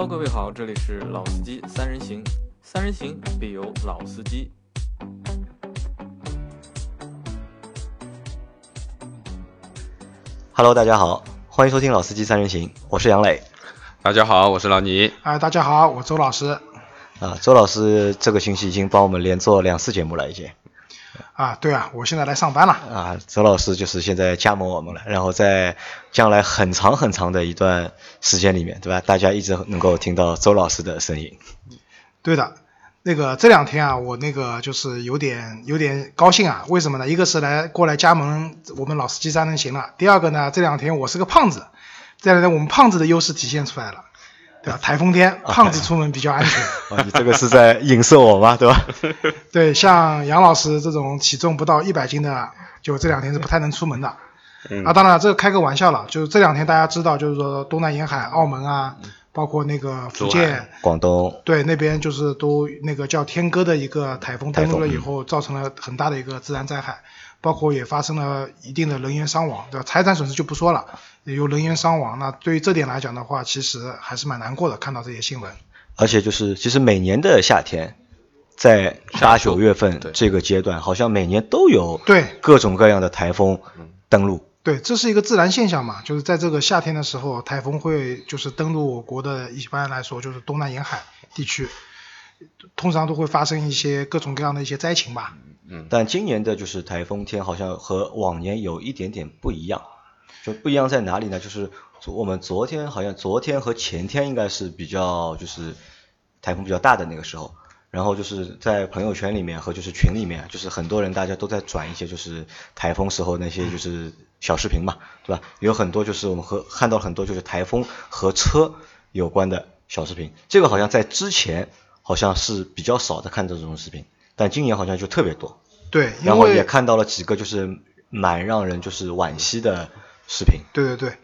Hello，各位好，这里是老司机三人行，三人行必有老司机。Hello，大家好，欢迎收听老司机三人行，我是杨磊。大家好，我是老倪。哎，大家好，我周老师。啊，周老师这个星期已经帮我们连做两次节目了，已经。啊，对啊，我现在来上班了。啊，周老师就是现在加盟我们了，然后在将来很长很长的一段时间里面，对吧？大家一直能够听到周老师的声音。对的，那个这两天啊，我那个就是有点有点高兴啊，为什么呢？一个是来过来加盟我们老司机三人行了，第二个呢，这两天我是个胖子，这两天我们胖子的优势体现出来了。对吧？台风天，胖子出门比较安全。啊，你这个是在影射我吗？对吧？对，像杨老师这种体重不到一百斤的，就这两天是不太能出门的。啊，当然这个开个玩笑了，就是这两天大家知道，就是说东南沿海、澳门啊，包括那个福建、广东，对那边就是都那个叫天鸽的一个台风登陆了以后，造成了很大的一个自然灾害。包括也发生了一定的人员伤亡，对吧？财产损失就不说了，有人员伤亡，那对于这点来讲的话，其实还是蛮难过的。看到这些新闻，而且就是其实每年的夏天，在八九月份这个阶段，好像每年都有对各种各样的台风登陆。对，这是一个自然现象嘛，就是在这个夏天的时候，台风会就是登陆我国的，一般来说就是东南沿海地区，通常都会发生一些各种各样的一些灾情吧。但今年的就是台风天好像和往年有一点点不一样，就不一样在哪里呢？就是我们昨天好像昨天和前天应该是比较就是台风比较大的那个时候，然后就是在朋友圈里面和就是群里面，就是很多人大家都在转一些就是台风时候那些就是小视频嘛，对吧？有很多就是我们和看到很多就是台风和车有关的小视频，这个好像在之前好像是比较少的看这种视频。但今年好像就特别多，对，然后也看到了几个就是蛮让人就是惋惜的视频。对对对，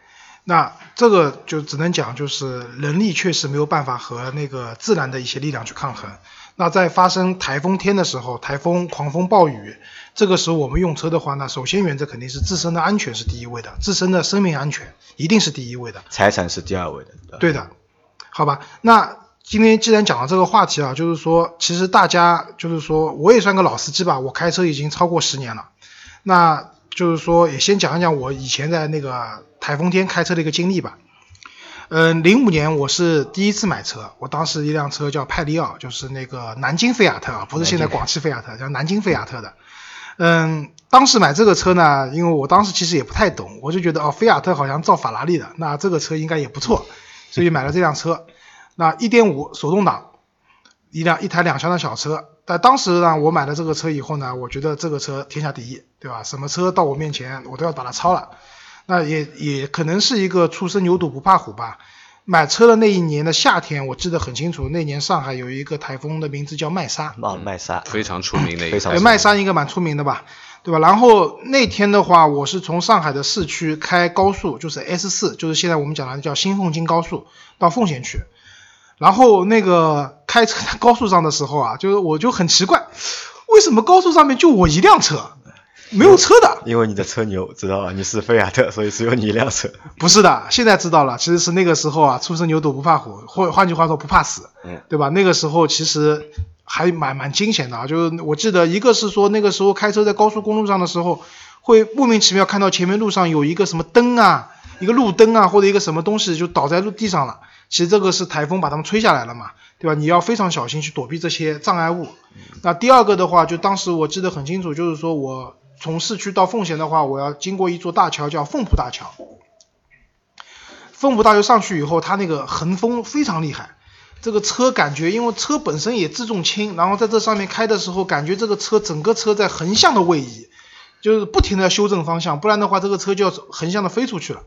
那这个就只能讲就是人力确实没有办法和那个自然的一些力量去抗衡。那在发生台风天的时候，台风、狂风、暴雨，这个时候我们用车的话，那首先原则肯定是自身的安全是第一位的，自身的生命安全一定是第一位的，财产是第二位的。对的，好吧，那。今天既然讲到这个话题啊，就是说，其实大家就是说，我也算个老司机吧，我开车已经超过十年了。那就是说，也先讲一讲我以前在那个台风天开车的一个经历吧。嗯，零五年我是第一次买车，我当时一辆车叫派利奥，就是那个南京菲亚特啊，不是现在广汽菲亚特，叫南京菲亚特的。嗯，当时买这个车呢，因为我当时其实也不太懂，我就觉得哦，菲亚特好像造法拉利的，那这个车应该也不错，所以买了这辆车。那一点五手动挡，一辆一台两厢的小车，但当时呢，我买了这个车以后呢，我觉得这个车天下第一，对吧？什么车到我面前，我都要把它超了。那也也可能是一个初生牛犊不怕虎吧。买车的那一年的夏天，我记得很清楚，那年上海有一个台风的名字叫麦莎，啊，麦莎非常出名的，非常麦莎应该蛮出名的吧，对吧？然后那天的话，我是从上海的市区开高速，就是 S 四，就是现在我们讲的叫新凤京高速，到奉贤去。然后那个开车在高速上的时候啊，就是我就很奇怪，为什么高速上面就我一辆车，没有车的？因为你的车牛，知道吧？你是菲亚特，所以只有你一辆车。不是的，现在知道了，其实是那个时候啊，初生牛犊不怕虎，或换句话说不怕死，嗯，对吧？那个时候其实还蛮蛮惊险的啊，就是我记得一个是说那个时候开车在高速公路上的时候，会莫名其妙看到前面路上有一个什么灯啊，一个路灯啊，或者一个什么东西就倒在路地上了。其实这个是台风把它们吹下来了嘛，对吧？你要非常小心去躲避这些障碍物。那第二个的话，就当时我记得很清楚，就是说我从市区到奉贤的话，我要经过一座大桥，叫凤浦大桥。凤浦大桥上去以后，它那个横风非常厉害，这个车感觉，因为车本身也自重轻，然后在这上面开的时候，感觉这个车整个车在横向的位移，就是不停的修正方向，不然的话这个车就要横向的飞出去了。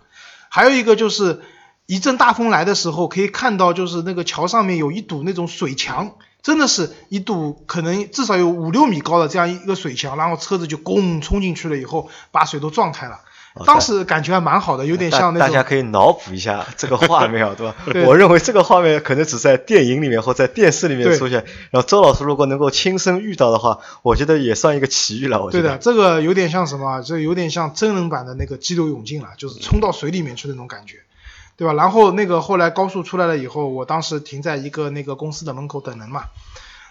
还有一个就是。一阵大风来的时候，可以看到就是那个桥上面有一堵那种水墙，真的是一堵可能至少有五六米高的这样一个水墙，然后车子就咣冲进去了以后，把水都撞开了。当时感觉还蛮好的，有点像那种。大家可以脑补一下这个画面，对吧？我认为这个画面可能只在电影里面或在电视里面出现。然后周老师如果能够亲身遇到的话，我觉得也算一个奇遇了。我觉得。对的，这个有点像什么？这有点像真人版的那个激流勇进了，就是冲到水里面去那种感觉。对吧？然后那个后来高速出来了以后，我当时停在一个那个公司的门口等人嘛，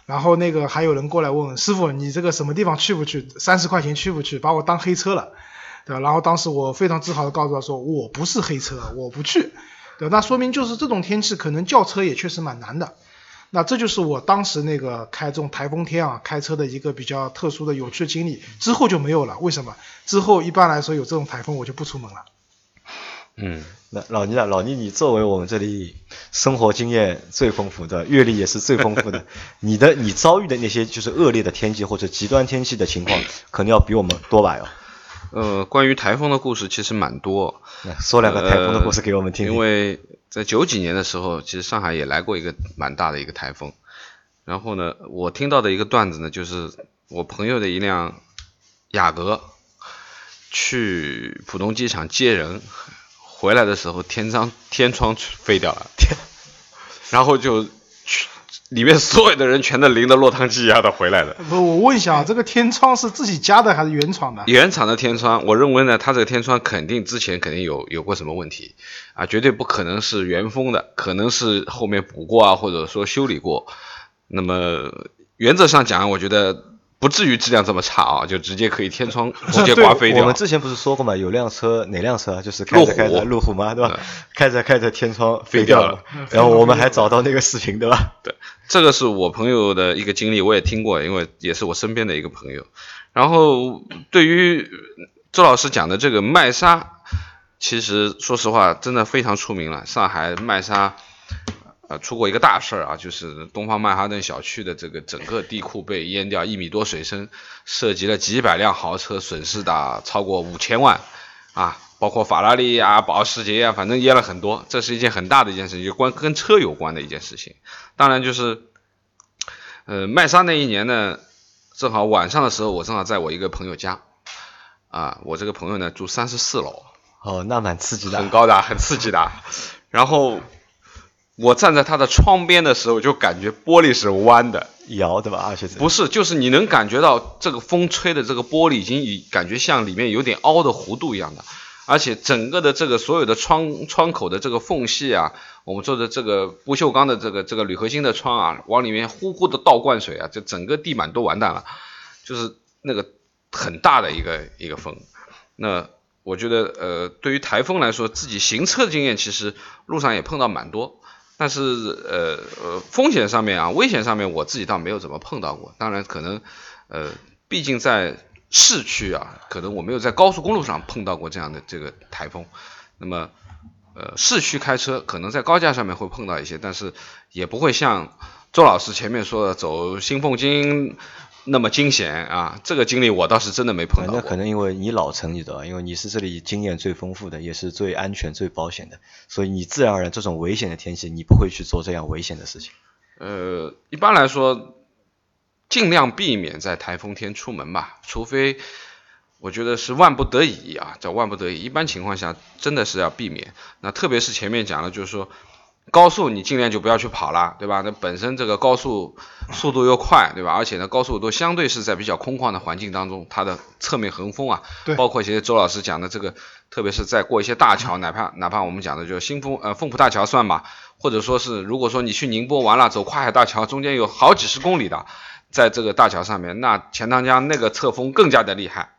然后那个还有人过来问师傅，你这个什么地方去不去？三十块钱去不去？把我当黑车了，对吧？然后当时我非常自豪的告诉他说，我不是黑车，我不去，对吧？那说明就是这种天气可能叫车也确实蛮难的。那这就是我当时那个开这种台风天啊开车的一个比较特殊的有趣经历，之后就没有了。为什么？之后一般来说有这种台风我就不出门了。嗯，那老倪啊，老倪，你作为我们这里生活经验最丰富的，阅历也是最丰富的，你的你遭遇的那些就是恶劣的天气或者极端天气的情况，可能要比我们多吧？哟。呃，关于台风的故事其实蛮多，说两个台风的故事给我们听听。因为在九几年的时候，其实上海也来过一个蛮大的一个台风。然后呢，我听到的一个段子呢，就是我朋友的一辆雅阁去浦东机场接人，回来的时候天窗天窗飞掉了，天，然后就去里面所有的人全都淋得落汤鸡一样的回来的。不，我问一下啊，这个天窗是自己加的还是原厂的？原厂的天窗，我认为呢，它这个天窗肯定之前肯定有有过什么问题啊，绝对不可能是原封的，可能是后面补过啊，或者说修理过。那么原则上讲，我觉得不至于质量这么差啊，就直接可以天窗 直接刮飞掉。我们之前不是说过嘛，有辆车哪辆车啊？就是开着开着路虎嘛，对吧？开着开着天窗飞掉了，然后我们还找到那个视频，对吧？对，这个是我朋友的一个经历，我也听过，因为也是我身边的一个朋友。然后对于周老师讲的这个麦莎，其实说实话，真的非常出名了。上海麦莎。呃，出过一个大事儿啊，就是东方曼哈顿小区的这个整个地库被淹掉一米多水深，涉及了几百辆豪车，损失达超过五千万，啊，包括法拉利啊、保时捷啊，反正淹了很多，这是一件很大的一件事情，就关跟车有关的一件事情。当然就是，呃，麦莎那一年呢，正好晚上的时候，我正好在我一个朋友家，啊，我这个朋友呢住三十四楼，哦，那蛮刺激的，很高的，很刺激的，然后。我站在他的窗边的时候，就感觉玻璃是弯的，摇的吧？而且不是，就是你能感觉到这个风吹的这个玻璃已经以感觉像里面有点凹的弧度一样的，而且整个的这个所有的窗窗口的这个缝隙啊，我们做的这个不锈钢的这个这个铝合金的窗啊，往里面呼呼的倒灌水啊，这整个地板都完蛋了，就是那个很大的一个一个风。那我觉得呃，对于台风来说，自己行车经验其实路上也碰到蛮多。但是呃呃风险上面啊危险上面我自己倒没有怎么碰到过，当然可能呃毕竟在市区啊，可能我没有在高速公路上碰到过这样的这个台风，那么呃市区开车可能在高架上面会碰到一些，但是也不会像周老师前面说的走新凤京。那么惊险啊！这个经历我倒是真的没碰到过。那可能因为你老成，你知道，因为你是这里经验最丰富的，也是最安全、最保险的，所以你自然而然这种危险的天气，你不会去做这样危险的事情。呃，一般来说，尽量避免在台风天出门吧，除非我觉得是万不得已啊，叫万不得已。一般情况下，真的是要避免。那特别是前面讲的，就是说。高速你尽量就不要去跑了，对吧？那本身这个高速速度又快，对吧？而且呢，高速都相对是在比较空旷的环境当中，它的侧面横风啊，包括其实周老师讲的这个，特别是在过一些大桥，哪怕哪怕我们讲的就是新丰呃凤浦大桥算吧，或者说是如果说你去宁波完了，走跨海大桥，中间有好几十公里的，在这个大桥上面，那钱塘江那个侧风更加的厉害。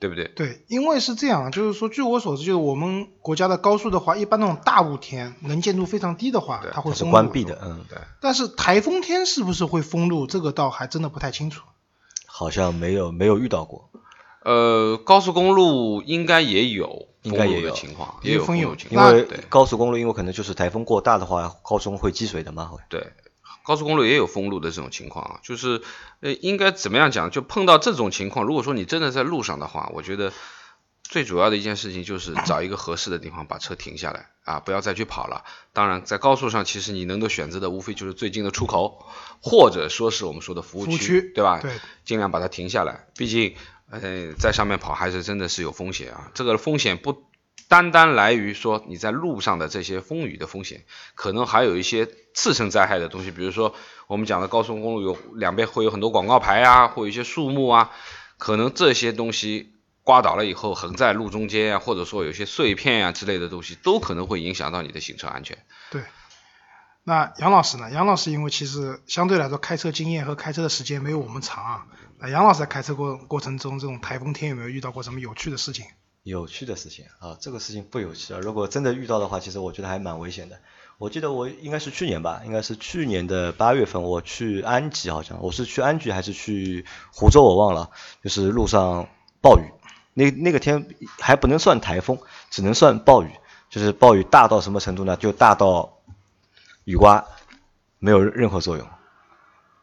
对不对？对，因为是这样，就是说，据我所知，就是我们国家的高速的话，一般那种大雾天，能见度非常低的话，它会封关闭的。嗯，对。但是台风天是不是会封路？这个倒还真的不太清楚。好像没有没有遇到过。呃，高速公路应该也有，应该也有情况，也有封有情况。因为高速公路，因为可能就是台风过大的话，高速会积水的嘛，会。对。高速公路也有封路的这种情况啊，就是呃，应该怎么样讲？就碰到这种情况，如果说你真的在路上的话，我觉得最主要的一件事情就是找一个合适的地方把车停下来啊，不要再去跑了。当然，在高速上，其实你能够选择的无非就是最近的出口，或者说是我们说的服务区，对吧？对，尽量把它停下来。毕竟，呃，在上面跑还是真的是有风险啊。这个风险不。单单来于说你在路上的这些风雨的风险，可能还有一些次生灾害的东西，比如说我们讲的高速公路有两边会有很多广告牌啊，会有一些树木啊，可能这些东西刮倒了以后横在路中间啊，或者说有些碎片啊之类的东西，都可能会影响到你的行车安全。对。那杨老师呢？杨老师因为其实相对来说开车经验和开车的时间没有我们长啊。那杨老师在开车过过程中，这种台风天有没有遇到过什么有趣的事情？有趣的事情啊，这个事情不有趣啊。如果真的遇到的话，其实我觉得还蛮危险的。我记得我应该是去年吧，应该是去年的八月份，我去安吉，好像我是去安吉还是去湖州，我忘了。就是路上暴雨，那那个天还不能算台风，只能算暴雨。就是暴雨大到什么程度呢？就大到雨刮没有任何作用。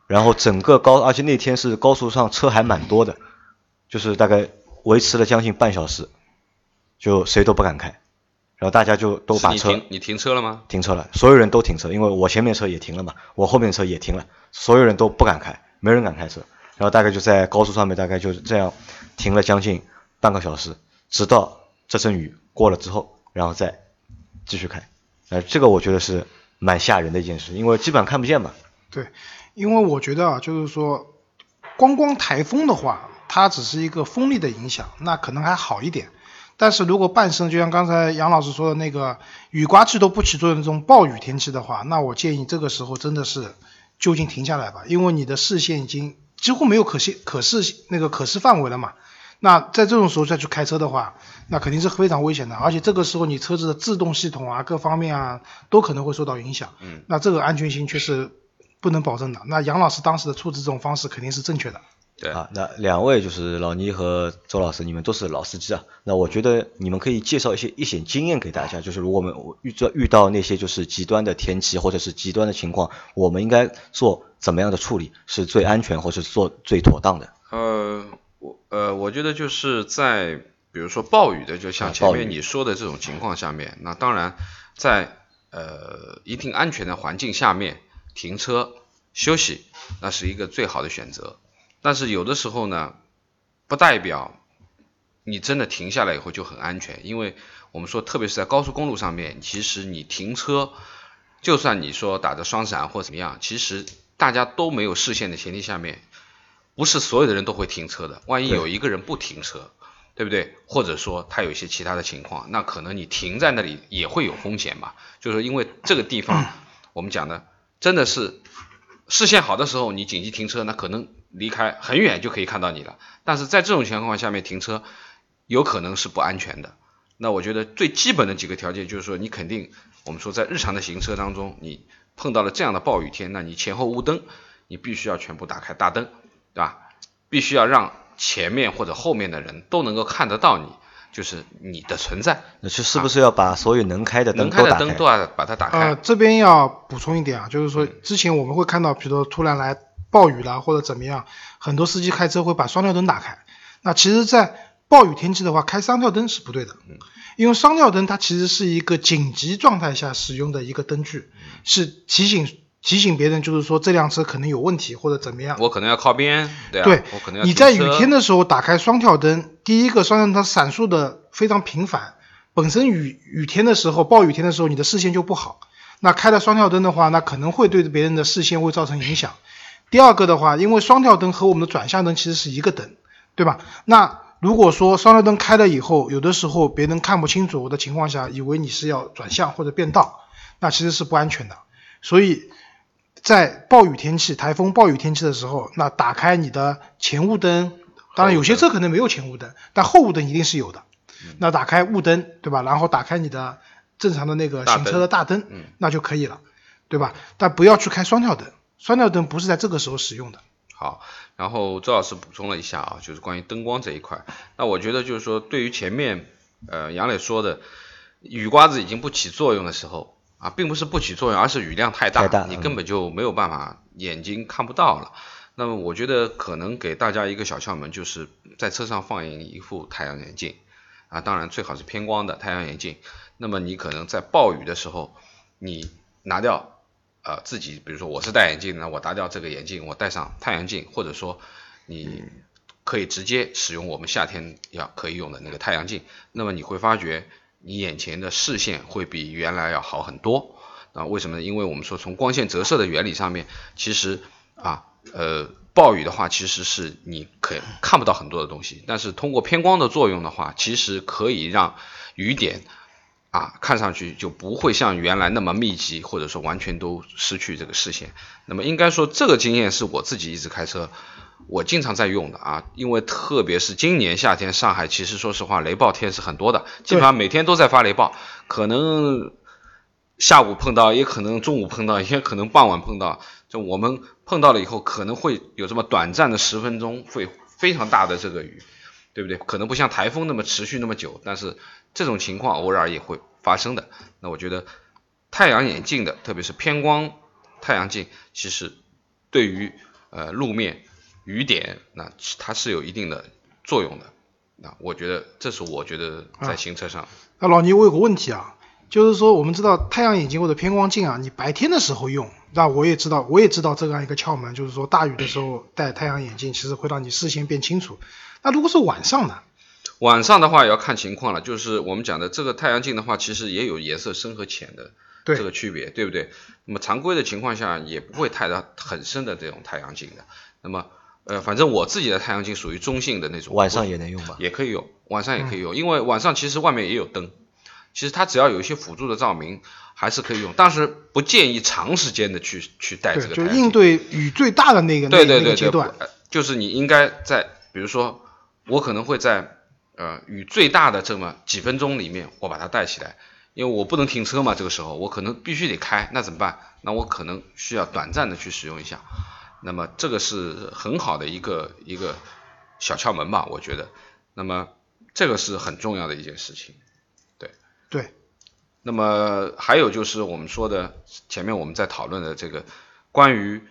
然后整个高，而且那天是高速上车还蛮多的，就是大概维持了将近半小时，就谁都不敢开。然后大家就都把车，你停你停车了吗？停车了，所有人都停车，因为我前面车也停了嘛，我后面车也停了，所有人都不敢开，没人敢开车。然后大概就在高速上面，大概就是这样停了将近半个小时，直到这阵雨过了之后，然后再继续开。呃，这个我觉得是蛮吓人的一件事，因为基本上看不见嘛。对，因为我觉得啊，就是说，光光台风的话，它只是一个风力的影响，那可能还好一点。但是如果半生就像刚才杨老师说的那个雨刮器都不起作用的这种暴雨天气的话，那我建议这个时候真的是就近停下来吧，因为你的视线已经几乎没有可视可视那个可视范围了嘛。那在这种时候再去开车的话，那肯定是非常危险的，而且这个时候你车子的制动系统啊各方面啊都可能会受到影响。嗯。那这个安全性却是不能保证的。那杨老师当时的处置这种方式肯定是正确的。对啊，那两位就是老倪和周老师，你们都是老司机啊。那我觉得你们可以介绍一些一些经验给大家，就是如果我们遇到遇到那些就是极端的天气或者是极端的情况，我们应该做怎么样的处理是最安全或者是做最妥当的？呃，我呃，我觉得就是在比如说暴雨的，就像前面你说的这种情况下面，那当然在呃一定安全的环境下面停车休息，那是一个最好的选择。但是有的时候呢，不代表你真的停下来以后就很安全，因为我们说，特别是在高速公路上面，其实你停车，就算你说打着双闪或怎么样，其实大家都没有视线的前提下面，不是所有的人都会停车的。万一有一个人不停车，对不对？或者说他有一些其他的情况，那可能你停在那里也会有风险嘛。就是因为这个地方，我们讲的真的是视线好的时候，你紧急停车，那可能。离开很远就可以看到你了，但是在这种情况下面停车有可能是不安全的。那我觉得最基本的几个条件就是说，你肯定我们说在日常的行车当中，你碰到了这样的暴雨天，那你前后雾灯你必须要全部打开大灯，对吧？必须要让前面或者后面的人都能够看得到你，就是你的存在。那是是不是要把所有能开的灯都打开？都要把它打开。呃，这边要补充一点啊，就是说之前我们会看到，比如说突然来。暴雨了或者怎么样，很多司机开车会把双跳灯打开。那其实，在暴雨天气的话，开双跳灯是不对的。因为双跳灯它其实是一个紧急状态下使用的一个灯具，是提醒提醒别人，就是说这辆车可能有问题或者怎么样。我可能要靠边，对对，我可能要。你在雨天的时候打开双跳灯，第一个双跳灯它闪烁的非常频繁，本身雨雨天的时候，暴雨天的时候，你的视线就不好。那开了双跳灯的话，那可能会对别人的视线会造成影响。第二个的话，因为双跳灯和我们的转向灯其实是一个灯，对吧？那如果说双跳灯开了以后，有的时候别人看不清楚的情况下，以为你是要转向或者变道，那其实是不安全的。所以在暴雨天气、台风、暴雨天气的时候，那打开你的前雾灯，当然有些车可能没有前雾灯，但后雾灯一定是有的。那打开雾灯，对吧？然后打开你的正常的那个行车的大灯，那就可以了，对吧？但不要去开双跳灯。双跳灯不是在这个时候使用的。好，然后周老师补充了一下啊，就是关于灯光这一块。那我觉得就是说，对于前面呃杨磊说的雨刮子已经不起作用的时候啊，并不是不起作用，而是雨量太大，你根本就没有办法，眼睛看不到了。那么我觉得可能给大家一个小窍门，就是在车上放一副太阳眼镜啊，当然最好是偏光的太阳眼镜。那么你可能在暴雨的时候，你拿掉。呃，自己比如说我是戴眼镜的，我拿掉这个眼镜，我戴上太阳镜，或者说你可以直接使用我们夏天要可以用的那个太阳镜，那么你会发觉你眼前的视线会比原来要好很多。啊，为什么呢？因为我们说从光线折射的原理上面，其实啊，呃，暴雨的话其实是你可。可看不到很多的东西，但是通过偏光的作用的话，其实可以让雨点啊看上去就不会像原来那么密集，或者说完全都失去这个视线。那么应该说这个经验是我自己一直开车，我经常在用的啊，因为特别是今年夏天，上海其实说实话雷暴天是很多的，基本上每天都在发雷暴，可能下午碰到，也可能中午碰到，也可能傍晚碰到。就我们碰到了以后，可能会有这么短暂的十分钟，会非常大的这个雨，对不对？可能不像台风那么持续那么久，但是这种情况偶尔也会发生的。那我觉得太阳眼镜的，特别是偏光太阳镜，其实对于呃路面雨点，那它是有一定的作用的。那我觉得这是我觉得在行车上。那老倪，我有个问题啊。就是说，我们知道太阳眼镜或者偏光镜啊，你白天的时候用，那我也知道，我也知道这样一个窍门，就是说大雨的时候戴太阳眼镜，其实会让你视线变清楚。那如果是晚上呢？晚上的话也要看情况了，就是我们讲的这个太阳镜的话，其实也有颜色深和浅的这个区别，对不对？那么常规的情况下也不会太大很深的这种太阳镜的。那么呃，反正我自己的太阳镜属于中性的那种。晚上也能用吧？也可以用，晚上也可以用，因为晚上其实外面也有灯。其实它只要有一些辅助的照明，还是可以用，但是不建议长时间的去去戴这个。就应对雨最大的那个那那个阶段，就是你应该在，比如说我可能会在呃雨最大的这么几分钟里面，我把它戴起来，因为我不能停车嘛，这个时候我可能必须得开，那怎么办？那我可能需要短暂的去使用一下，那么这个是很好的一个一个小窍门吧，我觉得，那么这个是很重要的一件事情。对，对那么还有就是我们说的前面我们在讨论的这个关于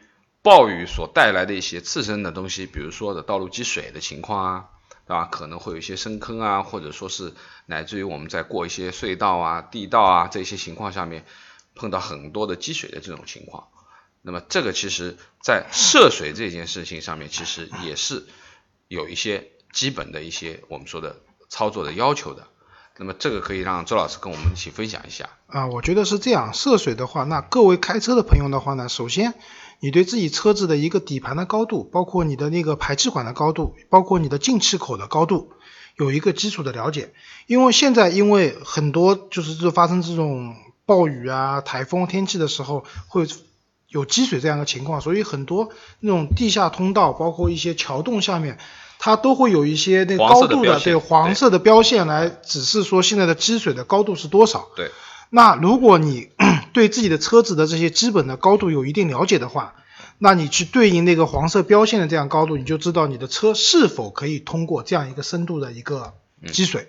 暴雨所带来的一些次生的东西，比如说的道路积水的情况啊，对吧？可能会有一些深坑啊，或者说是乃至于我们在过一些隧道啊、地道啊这些情况下面碰到很多的积水的这种情况，那么这个其实在涉水这件事情上面，其实也是有一些基本的一些我们说的操作的要求的。那么这个可以让周老师跟我们一起分享一下啊，我觉得是这样，涉水的话，那各位开车的朋友的话呢，首先你对自己车子的一个底盘的高度，包括你的那个排气管的高度，包括你的进气口的高度，有一个基础的了解。因为现在因为很多就是就发生这种暴雨啊、台风天气的时候，会有积水这样的情况，所以很多那种地下通道，包括一些桥洞下面。它都会有一些那高度的对黄色的标线来指示说现在的积水的高度是多少。对。那如果你 对自己的车子的这些基本的高度有一定了解的话，那你去对应那个黄色标线的这样高度，你就知道你的车是否可以通过这样一个深度的一个积水。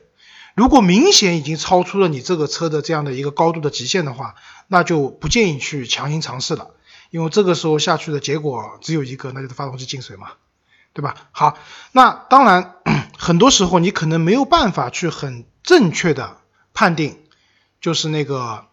如果明显已经超出了你这个车的这样的一个高度的极限的话，那就不建议去强行尝试了，因为这个时候下去的结果只有一个，那就是发动机进水嘛。对吧？好，那当然，很多时候你可能没有办法去很正确的判定，就是那个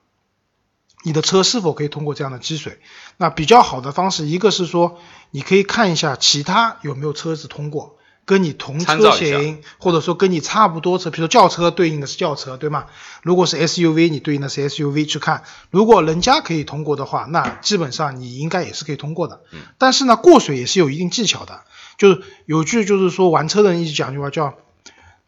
你的车是否可以通过这样的积水。那比较好的方式，一个是说你可以看一下其他有没有车子通过，跟你同车型或者说跟你差不多车，比如说轿车对应的是轿车，对吗？如果是 SUV，你对应的是 SUV 去看，如果人家可以通过的话，那基本上你应该也是可以通过的。但是呢，过水也是有一定技巧的。就是有句就是说玩车的人一直讲句话叫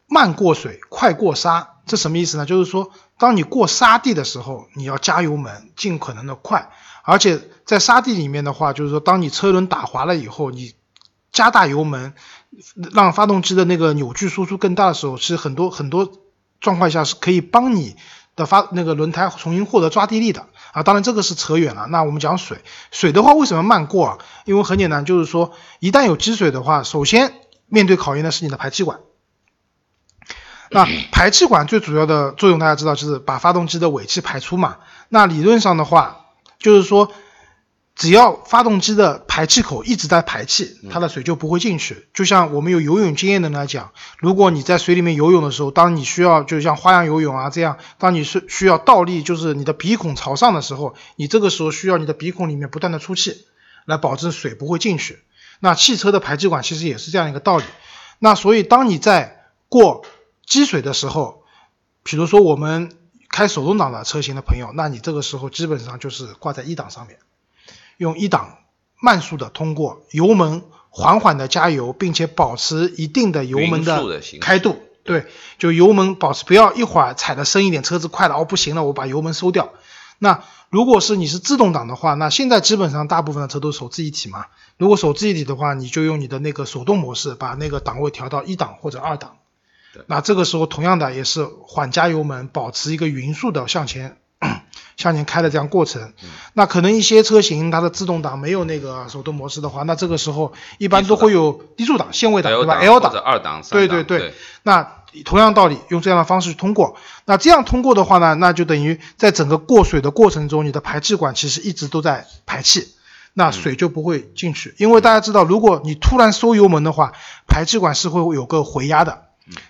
慢过水，快过沙。这什么意思呢？就是说当你过沙地的时候，你要加油门，尽可能的快。而且在沙地里面的话，就是说当你车轮打滑了以后，你加大油门，让发动机的那个扭矩输出更大的时候，其实很多很多状况下是可以帮你的发那个轮胎重新获得抓地力的。啊，当然这个是扯远了。那我们讲水，水的话为什么慢过啊？因为很简单，就是说一旦有积水的话，首先面对考验的是你的排气管。那排气管最主要的作用大家知道就是把发动机的尾气排出嘛。那理论上的话，就是说。只要发动机的排气口一直在排气，它的水就不会进去。就像我们有游泳经验的人来讲，如果你在水里面游泳的时候，当你需要就像花样游泳啊这样，当你是需要倒立，就是你的鼻孔朝上的时候，你这个时候需要你的鼻孔里面不断的出气，来保证水不会进去。那汽车的排气管其实也是这样一个道理。那所以当你在过积水的时候，比如说我们开手动挡的车型的朋友，那你这个时候基本上就是挂在一档上面。用一档慢速的通过油门缓缓的加油，并且保持一定的油门的开度。对，就油门保持不要一会儿踩的深一点，车子快了哦不行了，我把油门收掉。那如果是你是自动挡的话，那现在基本上大部分的车都是手自一体嘛。如果手自一体的话，你就用你的那个手动模式，把那个档位调到一档或者二档。那这个时候同样的也是缓加油门，保持一个匀速的向前 向前开的这样过程。那可能一些车型它的自动挡没有那个手动模式的话，那这个时候一般都会有低速档、限位档，对吧？L 档或者二档、三对档对对，那同样道理，用这样的方式去通过。那这样通过的话呢，那就等于在整个过水的过程中，你的排气管其实一直都在排气，那水就不会进去。因为大家知道，如果你突然收油门的话，排气管是会有个回压的，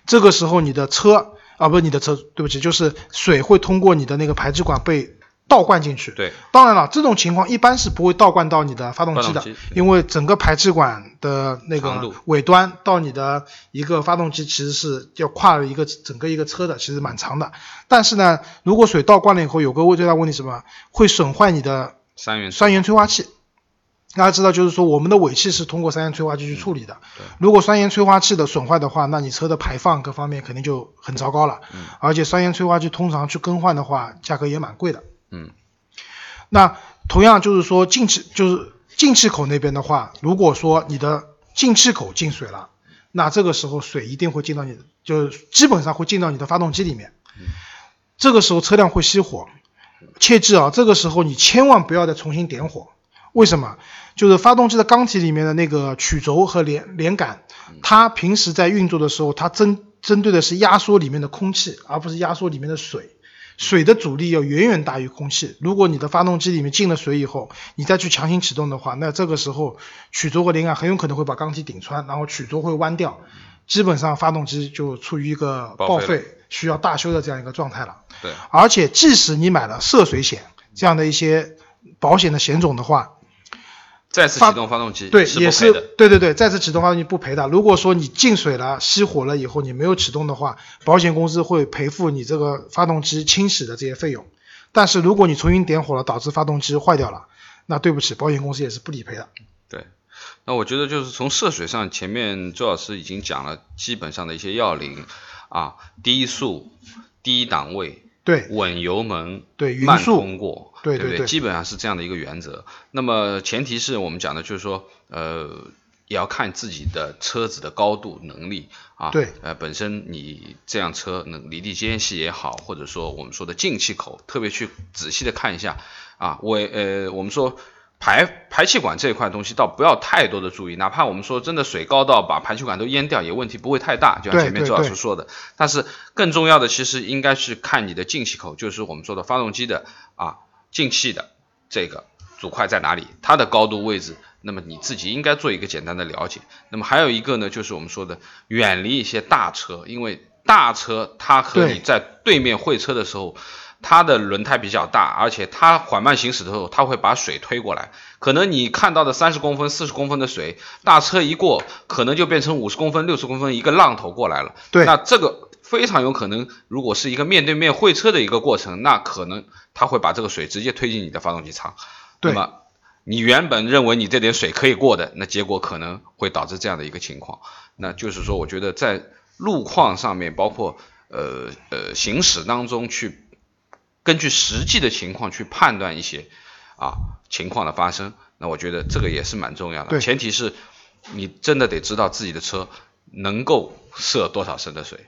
这个时候你的车啊，不是你的车，对不起，就是水会通过你的那个排气管被倒灌进去。对，当然了，这种情况一般是不会倒灌到你的发动机的机，因为整个排气管的那个尾端到你的一个发动机其实是要跨了一个整个一个车的，其实蛮长的。但是呢，如果水倒灌了以后，有个最大问题是什么？会损坏你的三元三元催化器。大家知道，就是说我们的尾气是通过三元催化剂去处理的。如果三元催化器的损坏的话，那你车的排放各方面肯定就很糟糕了。嗯而且三元催化剂通常去更换的话，价格也蛮贵的。嗯，那同样就是说进气就是进气口那边的话，如果说你的进气口进水了，那这个时候水一定会进到你的，就基本上会进到你的发动机里面。这个时候车辆会熄火，切记啊，这个时候你千万不要再重新点火。为什么？就是发动机的缸体里面的那个曲轴和连连杆，它平时在运作的时候，它针针对的是压缩里面的空气，而不是压缩里面的水。水的阻力要远远大于空气。如果你的发动机里面进了水以后，你再去强行启动的话，那这个时候曲轴和连杆很有可能会把缸体顶穿，然后曲轴会弯掉，基本上发动机就处于一个报废需要大修的这样一个状态了。对，而且即使你买了涉水险这样的一些保险的险种的话，发再次启动发动机对，也是。对对对，再次启动发动机不赔的。如果说你进水了、熄火了以后你没有启动的话，保险公司会赔付你这个发动机清洗的这些费用。但是如果你重新点火了，导致发动机坏掉了，那对不起，保险公司也是不理赔的。对，那我觉得就是从涉水上，前面周老师已经讲了基本上的一些要领啊，低速、低档位、对稳油门、对，匀慢速，通过，不对对对基本上是这样的一个原则。那么前提是我们讲的就是说，呃，也要看自己的车子的高度能力啊，对，呃，本身你这辆车能离地间隙也好，或者说我们说的进气口，特别去仔细的看一下啊，我呃，我们说。排排气管这一块东西倒不要太多的注意，哪怕我们说真的水高到把排气管都淹掉，也问题不会太大，就像前面周老师说的。但是更重要的其实应该是看你的进气口，就是我们说的发动机的啊进气的这个阻块在哪里，它的高度位置，那么你自己应该做一个简单的了解。那么还有一个呢，就是我们说的远离一些大车，因为大车它和你在对面会车的时候。它的轮胎比较大，而且它缓慢行驶的时候，它会把水推过来。可能你看到的三十公分、四十公分的水，大车一过，可能就变成五十公分、六十公分一个浪头过来了。对那这个非常有可能，如果是一个面对面会车的一个过程，那可能它会把这个水直接推进你的发动机舱。对那么你原本认为你这点水可以过的，那结果可能会导致这样的一个情况。那就是说，我觉得在路况上面，包括呃呃行驶当中去。根据实际的情况去判断一些啊情况的发生，那我觉得这个也是蛮重要的。对前提是你真的得知道自己的车能够涉多少升的水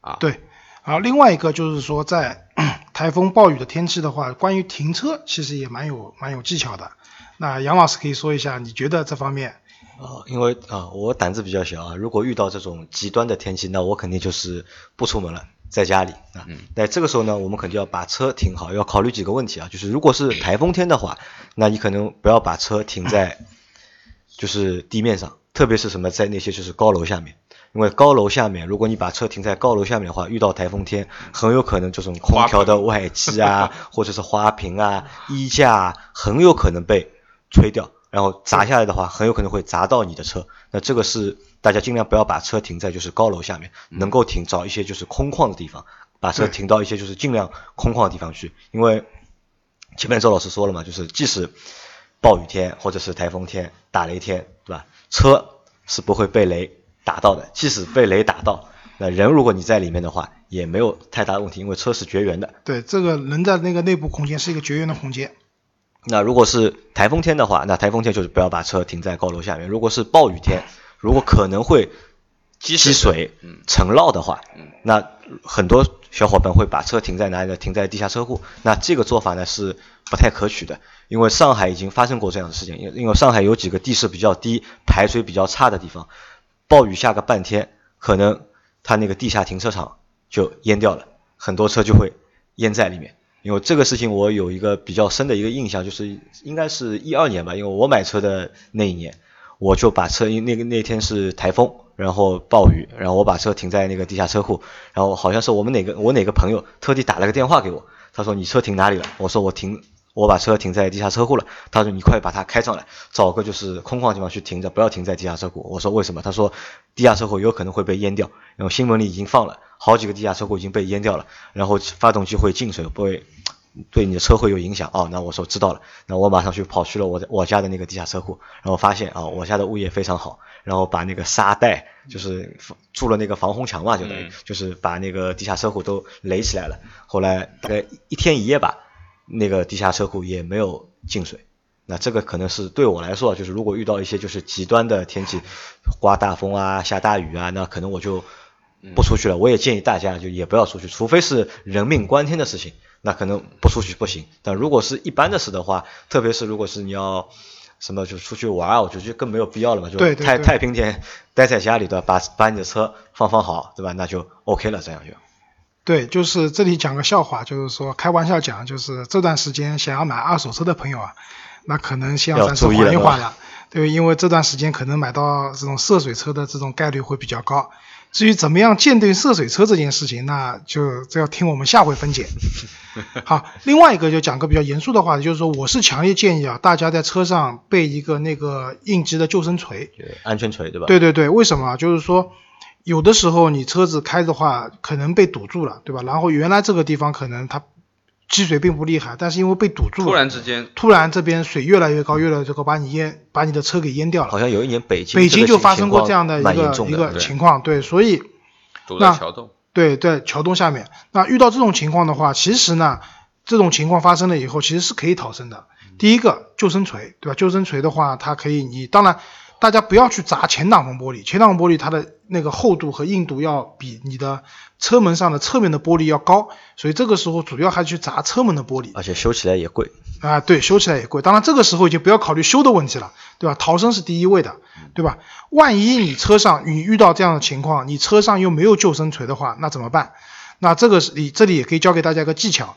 啊。对，然后另外一个就是说，在 台风暴雨的天气的话，关于停车其实也蛮有蛮有技巧的。那杨老师可以说一下，你觉得这方面？啊，因为啊，我胆子比较小啊，如果遇到这种极端的天气，那我肯定就是不出门了，在家里啊。嗯。那这个时候呢，我们肯定要把车停好，要考虑几个问题啊，就是如果是台风天的话，那你可能不要把车停在 就是地面上，特别是什么在那些就是高楼下面，因为高楼下面，如果你把车停在高楼下面的话，遇到台风天，很有可能这种空调的外机啊，或者是花瓶啊、衣架啊，很有可能被吹掉。然后砸下来的话，很有可能会砸到你的车。那这个是大家尽量不要把车停在就是高楼下面，能够停找一些就是空旷的地方，把车停到一些就是尽量空旷的地方去。因为前面周老师说了嘛，就是即使暴雨天或者是台风天、打雷天，对吧？车是不会被雷打到的，即使被雷打到，那人如果你在里面的话，也没有太大的问题，因为车是绝缘的。对，这个人在那个内部空间是一个绝缘的空间。那如果是台风天的话，那台风天就是不要把车停在高楼下面。如果是暴雨天，如果可能会积水、沉涝的话，那很多小伙伴会把车停在哪里呢？停在地下车库。那这个做法呢是不太可取的，因为上海已经发生过这样的事情。因因为上海有几个地势比较低、排水比较差的地方，暴雨下个半天，可能它那个地下停车场就淹掉了，很多车就会淹在里面。因为这个事情，我有一个比较深的一个印象，就是应该是一二年吧，因为我买车的那一年，我就把车，因那个那天是台风，然后暴雨，然后我把车停在那个地下车库，然后好像是我们哪个我哪个朋友特地打了个电话给我，他说你车停哪里了？我说我停，我把车停在地下车库了。他说你快把它开上来，找个就是空旷地方去停着，不要停在地下车库。我说为什么？他说地下车库有可能会被淹掉，然后新闻里已经放了好几个地下车库已经被淹掉了，然后发动机会进水，不会。对你的车会有影响哦？那我说知道了，那我马上去跑去了我我家的那个地下车库，然后发现啊，我家的物业非常好，然后把那个沙袋就是筑了那个防洪墙嘛，就等于就是把那个地下车库都垒起来了。后来大概一天一夜吧，那个地下车库也没有进水。那这个可能是对我来说，就是如果遇到一些就是极端的天气，刮大风啊、下大雨啊，那可能我就不出去了。我也建议大家就也不要出去，除非是人命关天的事情。那可能不出去不行，但如果是一般的事的话，特别是如果是你要什么就出去玩啊，我觉得就更没有必要了嘛，就太太平天，待在家里的，把把你的车放放好，对吧？那就 OK 了，这样就。对，就是这里讲个笑话，就是说开玩笑讲，就是这段时间想要买二手车的朋友啊，那可能先要暂时缓一缓了，对，因为这段时间可能买到这种涉水车的这种概率会比较高。至于怎么样鉴定涉水车这件事情，那就这要听我们下回分解。好，另外一个就讲个比较严肃的话题，就是说我是强烈建议啊，大家在车上备一个那个应急的救生锤，安全锤对吧？对对对，为什么？就是说有的时候你车子开的话，可能被堵住了，对吧？然后原来这个地方可能它。积水并不厉害，但是因为被堵住了，突然之间，突然这边水越来越高，越来越高，把你淹，把你的车给淹掉了。好像有一年北京北京就发生过这样的一个一个情况，对，所以堵在桥洞，对对，桥洞下面。那遇到这种情况的话，其实呢，这种情况发生了以后，其实是可以逃生的。第一个救生锤，对吧？救生锤的话，它可以，你当然。大家不要去砸前挡风玻璃，前挡风玻璃它的那个厚度和硬度要比你的车门上的侧面的玻璃要高，所以这个时候主要还去砸车门的玻璃，而且修起来也贵啊，对，修起来也贵。当然这个时候就不要考虑修的问题了，对吧？逃生是第一位的，对吧？万一你车上你遇到这样的情况，你车上又没有救生锤的话，那怎么办？那这个是你这里也可以教给大家一个技巧，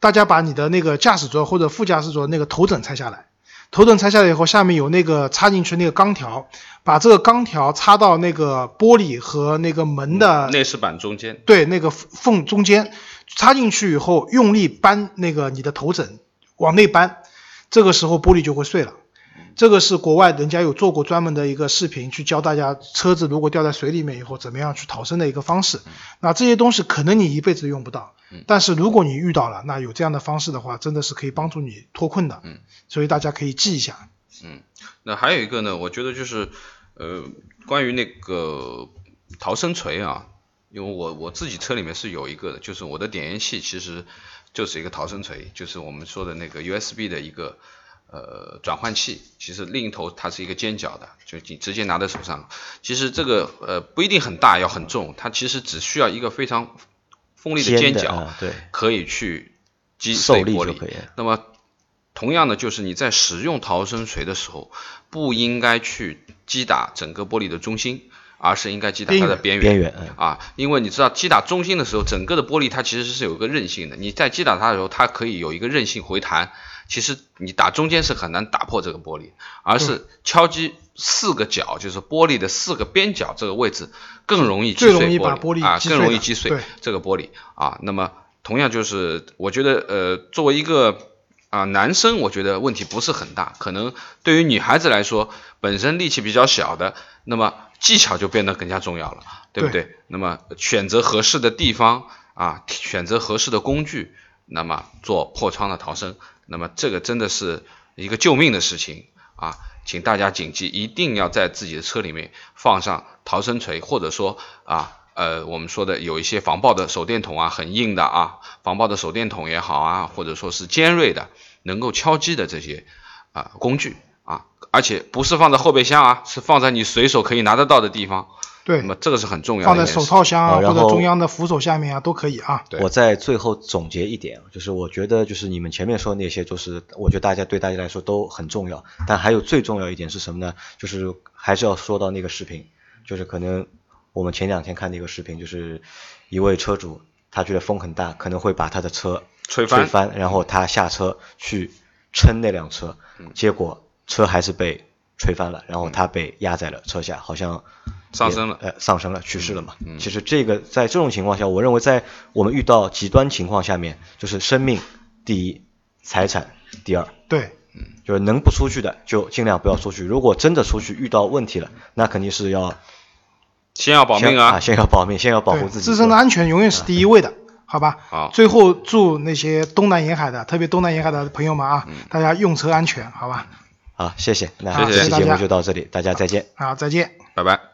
大家把你的那个驾驶座或者副驾驶座那个头枕拆下来。头枕拆下来以后，下面有那个插进去那个钢条，把这个钢条插到那个玻璃和那个门的内饰板中间，对，那个缝中间插进去以后，用力扳那个你的头枕往内扳，这个时候玻璃就会碎了。这个是国外人家有做过专门的一个视频，去教大家车子如果掉在水里面以后怎么样去逃生的一个方式。那这些东西可能你一辈子用不到，但是如果你遇到了，那有这样的方式的话，真的是可以帮助你脱困的。嗯，所以大家可以记一下。嗯，那还有一个呢，我觉得就是呃，关于那个逃生锤啊，因为我我自己车里面是有一个的，就是我的点烟器其实就是一个逃生锤，就是我们说的那个 USB 的一个。呃，转换器其实另一头它是一个尖角的，就你直接拿在手上。其实这个呃不一定很大，要很重，它其实只需要一个非常锋利的尖角，对，可以去击碎玻璃。那么同样的，就是你在使用逃生锤的时候，不应该去击打整个玻璃的中心，而是应该击打它的边缘。边缘啊，因为你知道击打中心的时候，整个的玻璃它其实是有个韧性的，你在击打它的时候，它可以有一个韧性回弹。其实你打中间是很难打破这个玻璃，而是敲击四个角，就是玻璃的四个边角这个位置更容易击碎玻璃啊，更容易击碎这个玻璃啊。那么同样就是我觉得呃，作为一个啊男生，我觉得问题不是很大。可能对于女孩子来说，本身力气比较小的，那么技巧就变得更加重要了，对不对？那么选择合适的地方啊，选择合适的工具，那么做破窗的逃生。那么这个真的是一个救命的事情啊，请大家谨记，一定要在自己的车里面放上逃生锤，或者说啊。呃，我们说的有一些防爆的手电筒啊，很硬的啊，防爆的手电筒也好啊，或者说是尖锐的，能够敲击的这些啊工具啊，而且不是放在后备箱啊，是放在你随手可以拿得到的地方。对那，么这个是很重要的放在。手套箱啊，或者中央的扶手下面啊，都可以啊。我在最后总结一点，就是我觉得就是你们前面说的那些，就是我觉得大家对大家来说都很重要，但还有最重要一点是什么呢？就是还是要说到那个视频，就是可能我们前两天看的一个视频，就是一位车主他觉得风很大，可能会把他的车吹翻吹翻，然后他下车去撑那辆车，嗯结果车还是被吹翻了，然后他被压在了车下，好像上升了呃，上升了，去世了嘛。嗯其实这个在这种情况下，我认为在我们遇到极端情况下面，就是生命第一，财产第二，对，就是能不出去的就尽量不要出去。如果真的出去遇到问题了，那肯定是要先要保命啊！先要保命，先要保护，自己。自身的安全永远是第一位的，好吧？好最后祝那些东南沿海的，特别东南沿海的朋友们啊，大家用车安全，好吧？好，谢谢。那这期节目就到这里，大家再见。好，再见。拜拜。